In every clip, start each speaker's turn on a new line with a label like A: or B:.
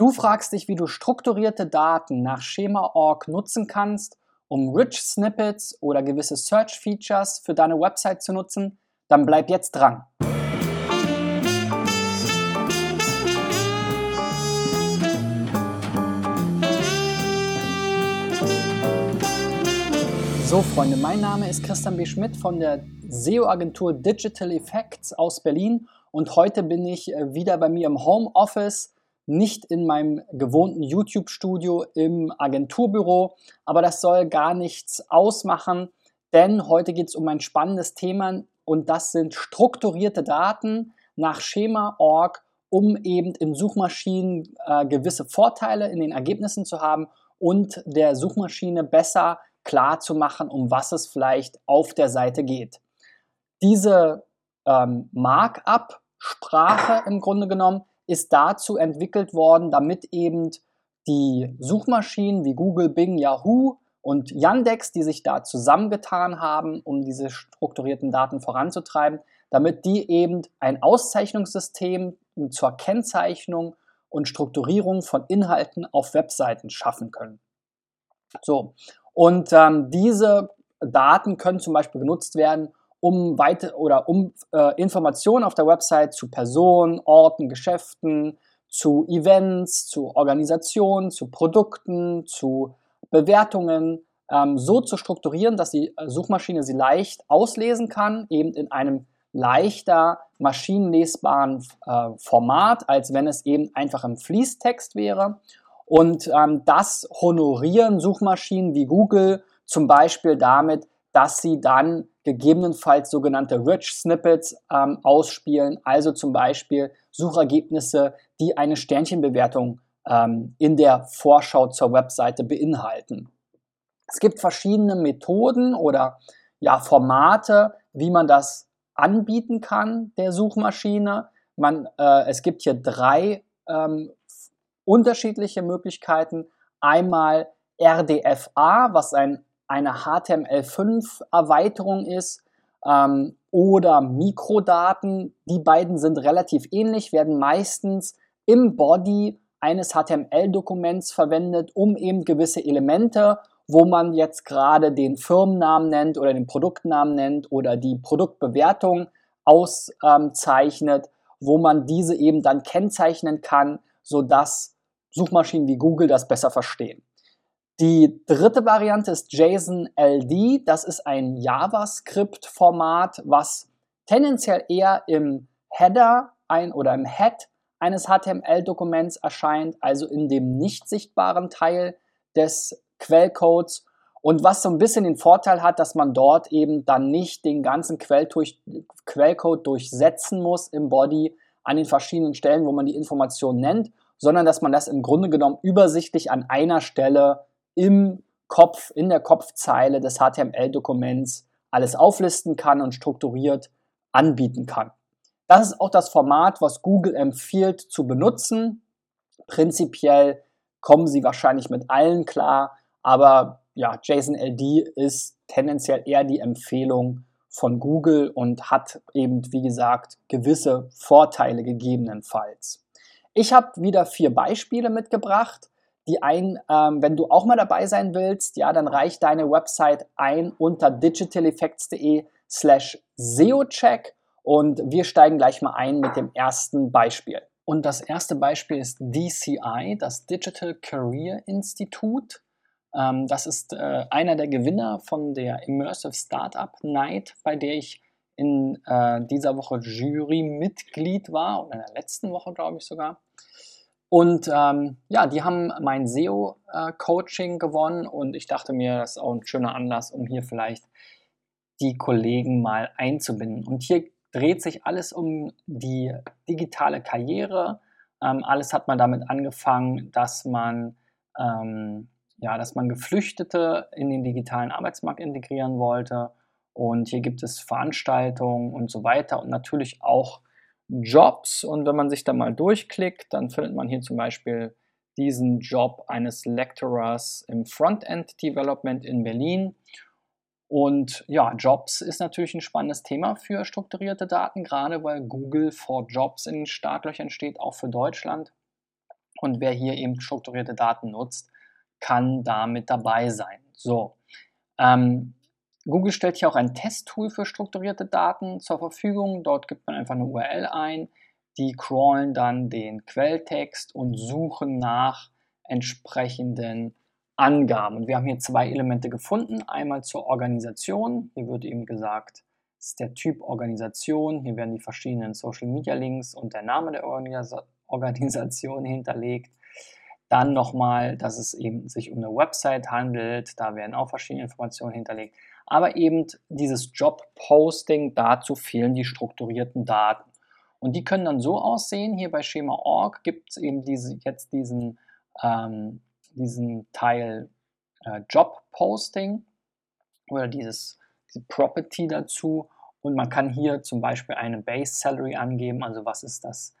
A: Du fragst dich, wie du strukturierte Daten nach Schema.org nutzen kannst, um Rich Snippets oder gewisse Search Features für deine Website zu nutzen? Dann bleib jetzt dran. So, Freunde, mein Name ist Christian B. Schmidt von der SEO-Agentur Digital Effects aus Berlin und heute bin ich äh, wieder bei mir im Homeoffice nicht in meinem gewohnten YouTube-Studio im Agenturbüro, aber das soll gar nichts ausmachen, denn heute geht es um ein spannendes Thema und das sind strukturierte Daten nach Schema.org, um eben in Suchmaschinen äh, gewisse Vorteile in den Ergebnissen zu haben und der Suchmaschine besser klar zu machen, um was es vielleicht auf der Seite geht. Diese ähm, Markup-Sprache im Grunde genommen ist dazu entwickelt worden, damit eben die Suchmaschinen wie Google, Bing, Yahoo und Yandex, die sich da zusammengetan haben, um diese strukturierten Daten voranzutreiben, damit die eben ein Auszeichnungssystem zur Kennzeichnung und Strukturierung von Inhalten auf Webseiten schaffen können. So, und ähm, diese Daten können zum Beispiel genutzt werden, um weite oder um äh, Informationen auf der Website zu Personen, Orten, Geschäften, zu Events, zu Organisationen, zu Produkten, zu Bewertungen ähm, so zu strukturieren, dass die Suchmaschine sie leicht auslesen kann, eben in einem leichter maschinenlesbaren äh, Format, als wenn es eben einfach im Fließtext wäre. Und ähm, das honorieren Suchmaschinen wie Google zum Beispiel damit, dass sie dann gegebenenfalls sogenannte Rich Snippets ähm, ausspielen, also zum Beispiel Suchergebnisse, die eine Sternchenbewertung ähm, in der Vorschau zur Webseite beinhalten. Es gibt verschiedene Methoden oder ja, Formate, wie man das anbieten kann der Suchmaschine. Man, äh, es gibt hier drei ähm, unterschiedliche Möglichkeiten. Einmal RDFA, was ein eine HTML5-Erweiterung ist ähm, oder Mikrodaten. Die beiden sind relativ ähnlich, werden meistens im Body eines HTML-Dokuments verwendet, um eben gewisse Elemente, wo man jetzt gerade den Firmennamen nennt oder den Produktnamen nennt oder die Produktbewertung auszeichnet, wo man diese eben dann kennzeichnen kann, sodass Suchmaschinen wie Google das besser verstehen. Die dritte Variante ist JSON-LD. Das ist ein JavaScript-Format, was tendenziell eher im Header ein oder im Head eines HTML-Dokuments erscheint, also in dem nicht sichtbaren Teil des Quellcodes und was so ein bisschen den Vorteil hat, dass man dort eben dann nicht den ganzen Quellcode durchsetzen muss im Body an den verschiedenen Stellen, wo man die Information nennt, sondern dass man das im Grunde genommen übersichtlich an einer Stelle im Kopf, in der Kopfzeile des HTML-Dokuments alles auflisten kann und strukturiert anbieten kann. Das ist auch das Format, was Google empfiehlt zu benutzen. Prinzipiell kommen sie wahrscheinlich mit allen klar, aber ja, JSON-LD ist tendenziell eher die Empfehlung von Google und hat eben, wie gesagt, gewisse Vorteile gegebenenfalls. Ich habe wieder vier Beispiele mitgebracht die ein, ähm, wenn du auch mal dabei sein willst, ja, dann reich deine Website ein unter digitaleffects.de slash SEOcheck und wir steigen gleich mal ein mit dem ersten Beispiel. Und das erste Beispiel ist DCI, das Digital Career Institute. Ähm, das ist äh, einer der Gewinner von der Immersive Startup Night, bei der ich in äh, dieser Woche Jurymitglied war, oder in der letzten Woche, glaube ich sogar. Und ähm, ja, die haben mein SEO-Coaching äh, gewonnen und ich dachte mir, das ist auch ein schöner Anlass, um hier vielleicht die Kollegen mal einzubinden. Und hier dreht sich alles um die digitale Karriere. Ähm, alles hat mal damit angefangen, dass man, ähm, ja, dass man Geflüchtete in den digitalen Arbeitsmarkt integrieren wollte. Und hier gibt es Veranstaltungen und so weiter und natürlich auch Jobs und wenn man sich da mal durchklickt, dann findet man hier zum Beispiel diesen Job eines Lecturers im Frontend Development in Berlin. Und ja, Jobs ist natürlich ein spannendes Thema für strukturierte Daten, gerade weil Google for Jobs in den Startlöchern steht, auch für Deutschland. Und wer hier eben strukturierte Daten nutzt, kann damit dabei sein. So, ähm, Google stellt hier auch ein Testtool für strukturierte Daten zur Verfügung. Dort gibt man einfach eine URL ein. Die crawlen dann den Quelltext und suchen nach entsprechenden Angaben. Und wir haben hier zwei Elemente gefunden. Einmal zur Organisation. Hier wird eben gesagt, ist der Typ Organisation. Hier werden die verschiedenen Social Media Links und der Name der Organisa Organisation hinterlegt. Dann nochmal, dass es eben sich um eine Website handelt. Da werden auch verschiedene Informationen hinterlegt. Aber eben dieses Job-Posting, dazu fehlen die strukturierten Daten. Und die können dann so aussehen. Hier bei Schema.org gibt es eben diese, jetzt diesen, ähm, diesen Teil äh, Job-Posting oder dieses die Property dazu. Und man kann hier zum Beispiel eine Base Salary angeben, also was ist das,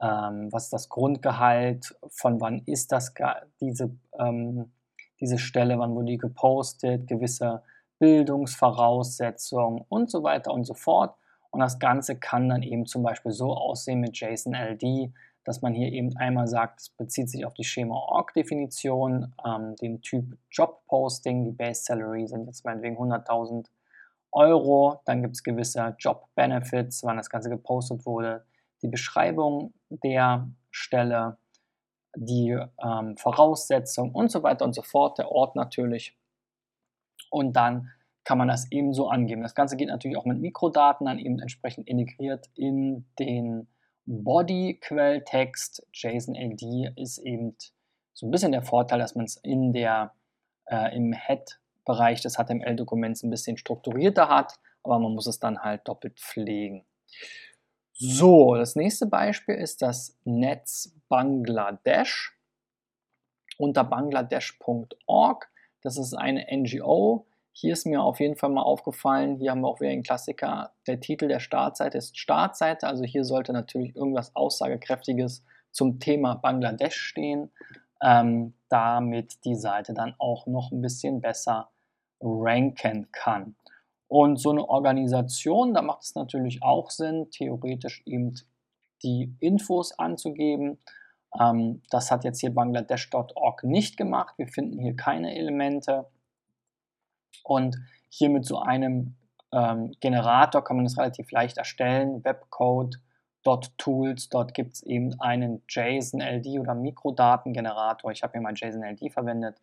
A: ähm, was ist das Grundgehalt, von wann ist das diese, ähm, diese Stelle, wann wurde die gepostet, gewisse Bildungsvoraussetzungen und so weiter und so fort. Und das Ganze kann dann eben zum Beispiel so aussehen mit JSON-LD, dass man hier eben einmal sagt, es bezieht sich auf die Schema-Org-Definition, ähm, den Typ Job-Posting, die Base Salary sind jetzt meinetwegen 100.000 Euro. Dann gibt es gewisse Job-Benefits, wann das Ganze gepostet wurde, die Beschreibung der Stelle, die ähm, Voraussetzung und so weiter und so fort, der Ort natürlich. Und dann kann man das ebenso angeben. Das Ganze geht natürlich auch mit Mikrodaten dann eben entsprechend integriert in den Body-Quelltext. JSON-LD ist eben so ein bisschen der Vorteil, dass man es in der, äh, im Head Bereich des HTML-Dokuments ein bisschen strukturierter hat, aber man muss es dann halt doppelt pflegen. So, das nächste Beispiel ist das Netz Bangladesch unter bangladesh.org. Das ist eine NGO. Hier ist mir auf jeden Fall mal aufgefallen, hier haben wir auch wieder einen Klassiker, der Titel der Startseite ist Startseite, also hier sollte natürlich irgendwas Aussagekräftiges zum Thema Bangladesch stehen ähm, damit die Seite dann auch noch ein bisschen besser ranken kann. Und so eine Organisation, da macht es natürlich auch Sinn, theoretisch eben die Infos anzugeben. Ähm, das hat jetzt hier bangladesh.org nicht gemacht. Wir finden hier keine Elemente. Und hier mit so einem ähm, Generator kann man das relativ leicht erstellen. Webcode .tools. Dort gibt es eben einen JSON-LD oder Mikrodatengenerator. Ich habe hier mal JSON-LD verwendet.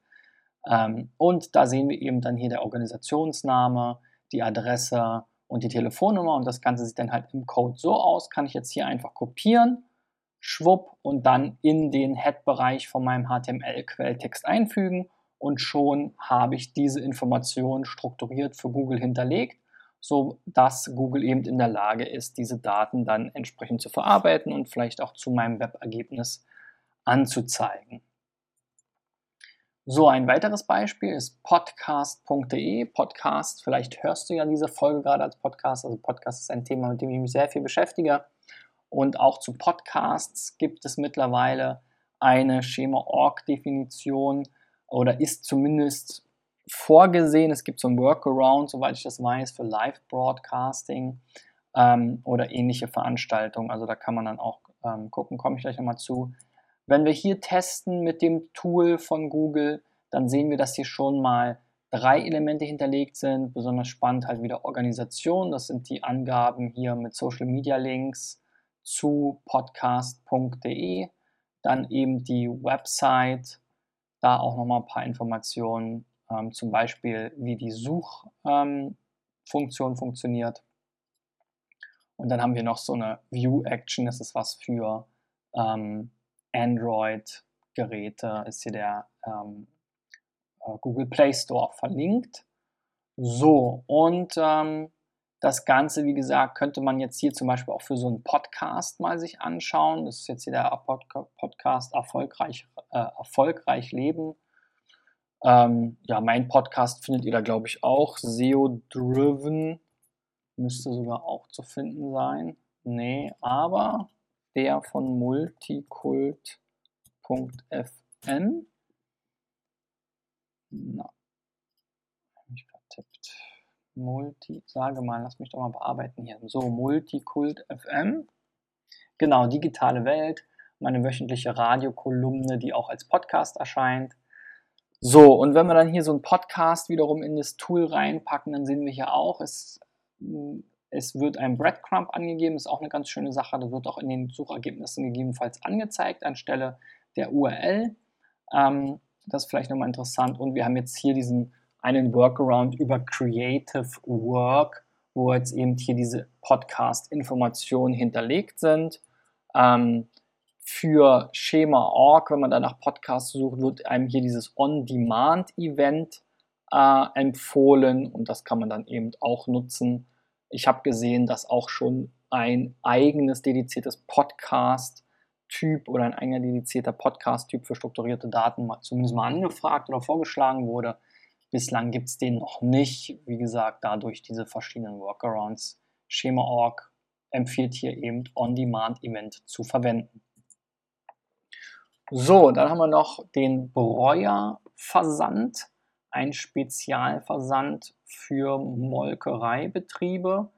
A: Ähm, und da sehen wir eben dann hier der Organisationsname, die Adresse und die Telefonnummer. Und das Ganze sieht dann halt im Code so aus. Kann ich jetzt hier einfach kopieren, schwupp und dann in den Head-Bereich von meinem HTML-Quelltext einfügen. Und schon habe ich diese Information strukturiert für Google hinterlegt so dass Google eben in der Lage ist, diese Daten dann entsprechend zu verarbeiten und vielleicht auch zu meinem Webergebnis anzuzeigen. So, ein weiteres Beispiel ist podcast.de. Podcast, vielleicht hörst du ja diese Folge gerade als Podcast. Also Podcast ist ein Thema, mit dem ich mich sehr viel beschäftige. Und auch zu Podcasts gibt es mittlerweile eine Schema-Org-Definition oder ist zumindest vorgesehen. Es gibt so ein Workaround, soweit ich das weiß, für Live-Broadcasting ähm, oder ähnliche Veranstaltungen. Also da kann man dann auch ähm, gucken, komme ich gleich nochmal zu. Wenn wir hier testen mit dem Tool von Google, dann sehen wir, dass hier schon mal drei Elemente hinterlegt sind. Besonders spannend halt wieder Organisation. Das sind die Angaben hier mit Social Media Links zu podcast.de. Dann eben die Website. Da auch nochmal ein paar Informationen ähm, zum Beispiel wie die Suchfunktion ähm, funktioniert. Und dann haben wir noch so eine View-Action, das ist was für ähm, Android-Geräte, ist hier der ähm, äh, Google Play Store verlinkt. So, und ähm, das Ganze, wie gesagt, könnte man jetzt hier zum Beispiel auch für so einen Podcast mal sich anschauen. Das ist jetzt hier der Podcast Erfolgreich, äh, Erfolgreich Leben ähm, ja, mein Podcast findet ihr da, glaube ich, auch. SEO-driven müsste sogar auch zu finden sein. Nee, aber der von multikult.fm. Multi, sage mal, lass mich doch mal bearbeiten hier. So, Multikult FM. Genau, digitale Welt. meine wöchentliche Radiokolumne, die auch als Podcast erscheint. So, und wenn wir dann hier so einen Podcast wiederum in das Tool reinpacken, dann sehen wir hier auch, es, es wird ein Breadcrumb angegeben, ist auch eine ganz schöne Sache. Das wird auch in den Suchergebnissen gegebenenfalls angezeigt anstelle der URL. Ähm, das ist vielleicht nochmal interessant. Und wir haben jetzt hier diesen einen Workaround über Creative Work, wo jetzt eben hier diese Podcast-Informationen hinterlegt sind. Ähm, für Schema.org, wenn man da nach Podcasts sucht, wird einem hier dieses On-Demand-Event äh, empfohlen und das kann man dann eben auch nutzen. Ich habe gesehen, dass auch schon ein eigenes dediziertes Podcast-Typ oder ein eigener dedizierter Podcast-Typ für strukturierte Daten mal, zumindest mal angefragt oder vorgeschlagen wurde. Bislang gibt es den noch nicht. Wie gesagt, dadurch diese verschiedenen Workarounds. Schema.org empfiehlt hier eben On-Demand-Event zu verwenden. So, dann haben wir noch den Breuer-Versand, ein Spezialversand für Molkereibetriebe.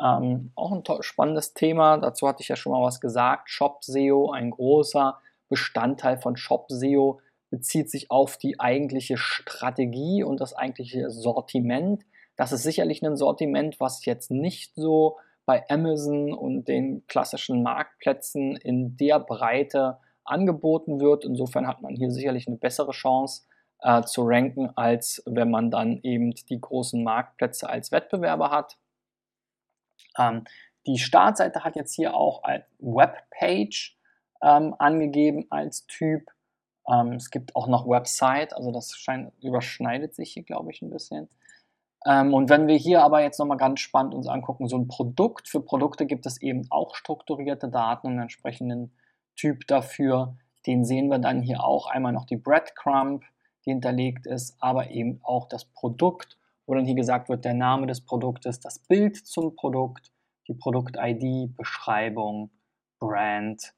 A: Ähm, auch ein spannendes Thema, dazu hatte ich ja schon mal was gesagt. Shop SEO, ein großer Bestandteil von Shop SEO, bezieht sich auf die eigentliche Strategie und das eigentliche Sortiment. Das ist sicherlich ein Sortiment, was jetzt nicht so bei Amazon und den klassischen Marktplätzen in der Breite angeboten wird. Insofern hat man hier sicherlich eine bessere Chance äh, zu ranken, als wenn man dann eben die großen Marktplätze als Wettbewerber hat. Ähm, die Startseite hat jetzt hier auch als Webpage ähm, angegeben als Typ. Ähm, es gibt auch noch Website, also das scheint, überschneidet sich hier, glaube ich, ein bisschen. Ähm, und wenn wir hier aber jetzt nochmal ganz spannend uns angucken, so ein Produkt, für Produkte gibt es eben auch strukturierte Daten und entsprechenden Typ dafür. Den sehen wir dann hier auch einmal noch die Breadcrumb, die hinterlegt ist, aber eben auch das Produkt, wo dann hier gesagt wird, der Name des Produktes, das Bild zum Produkt, die Produkt-ID, Beschreibung, Brand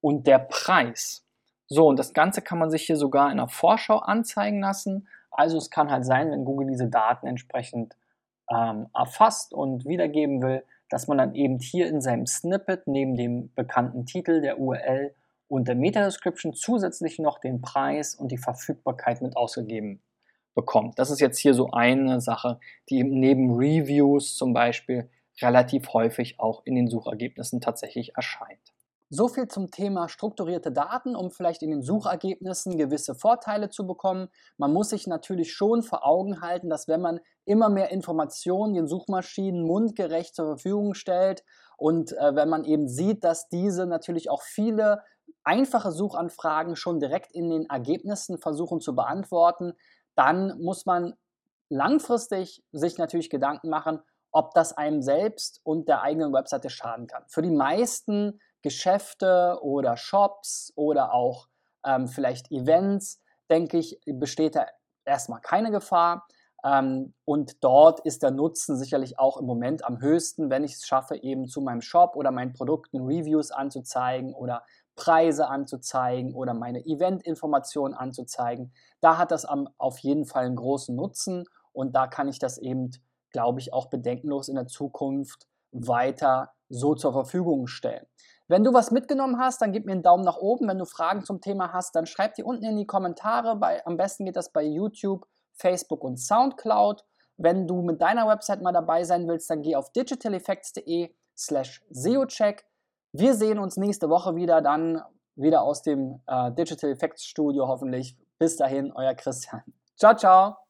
A: und der Preis. So, und das Ganze kann man sich hier sogar in der Vorschau anzeigen lassen. Also es kann halt sein, wenn Google diese Daten entsprechend ähm, erfasst und wiedergeben will, dass man dann eben hier in seinem Snippet neben dem bekannten Titel, der URL und der Meta-Description zusätzlich noch den Preis und die Verfügbarkeit mit ausgegeben bekommt. Das ist jetzt hier so eine Sache, die neben Reviews zum Beispiel relativ häufig auch in den Suchergebnissen tatsächlich erscheint. So viel zum Thema strukturierte Daten, um vielleicht in den Suchergebnissen gewisse Vorteile zu bekommen. Man muss sich natürlich schon vor Augen halten, dass wenn man immer mehr Informationen den Suchmaschinen mundgerecht zur Verfügung stellt und äh, wenn man eben sieht, dass diese natürlich auch viele einfache Suchanfragen schon direkt in den Ergebnissen versuchen zu beantworten, dann muss man langfristig sich natürlich Gedanken machen, ob das einem selbst und der eigenen Webseite schaden kann. Für die meisten Geschäfte oder Shops oder auch ähm, vielleicht Events, denke ich, besteht da erstmal keine Gefahr. Ähm, und dort ist der Nutzen sicherlich auch im Moment am höchsten, wenn ich es schaffe, eben zu meinem Shop oder meinen Produkten Reviews anzuzeigen oder Preise anzuzeigen oder meine Event-Informationen anzuzeigen. Da hat das am, auf jeden Fall einen großen Nutzen und da kann ich das eben, glaube ich, auch bedenkenlos in der Zukunft weiter so zur Verfügung stellen. Wenn du was mitgenommen hast, dann gib mir einen Daumen nach oben. Wenn du Fragen zum Thema hast, dann schreib die unten in die Kommentare. Bei, am besten geht das bei YouTube, Facebook und Soundcloud. Wenn du mit deiner Website mal dabei sein willst, dann geh auf digitaleffects.de slash SEOcheck. Wir sehen uns nächste Woche wieder, dann wieder aus dem äh, Digital Effects Studio hoffentlich. Bis dahin, euer Christian. Ciao, ciao.